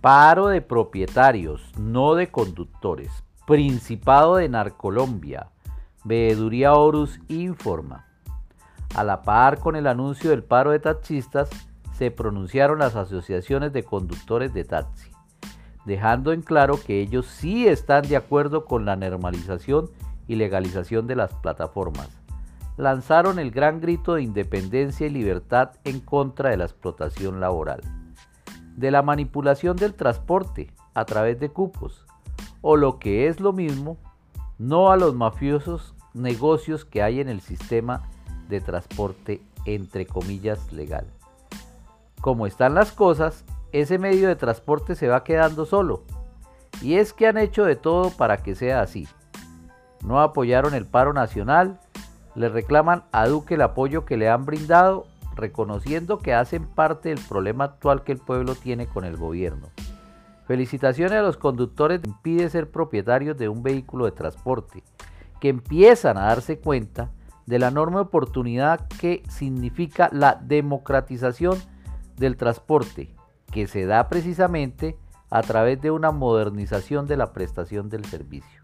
Paro de propietarios, no de conductores. Principado de Narcolombia. Veeduría Horus informa. A la par con el anuncio del paro de taxistas, se pronunciaron las asociaciones de conductores de taxi, dejando en claro que ellos sí están de acuerdo con la normalización y legalización de las plataformas. Lanzaron el gran grito de independencia y libertad en contra de la explotación laboral de la manipulación del transporte a través de cupos, o lo que es lo mismo, no a los mafiosos negocios que hay en el sistema de transporte entre comillas legal. Como están las cosas, ese medio de transporte se va quedando solo. Y es que han hecho de todo para que sea así. No apoyaron el paro nacional, le reclaman a Duque el apoyo que le han brindado reconociendo que hacen parte del problema actual que el pueblo tiene con el gobierno. Felicitaciones a los conductores que impide ser propietarios de un vehículo de transporte, que empiezan a darse cuenta de la enorme oportunidad que significa la democratización del transporte, que se da precisamente a través de una modernización de la prestación del servicio.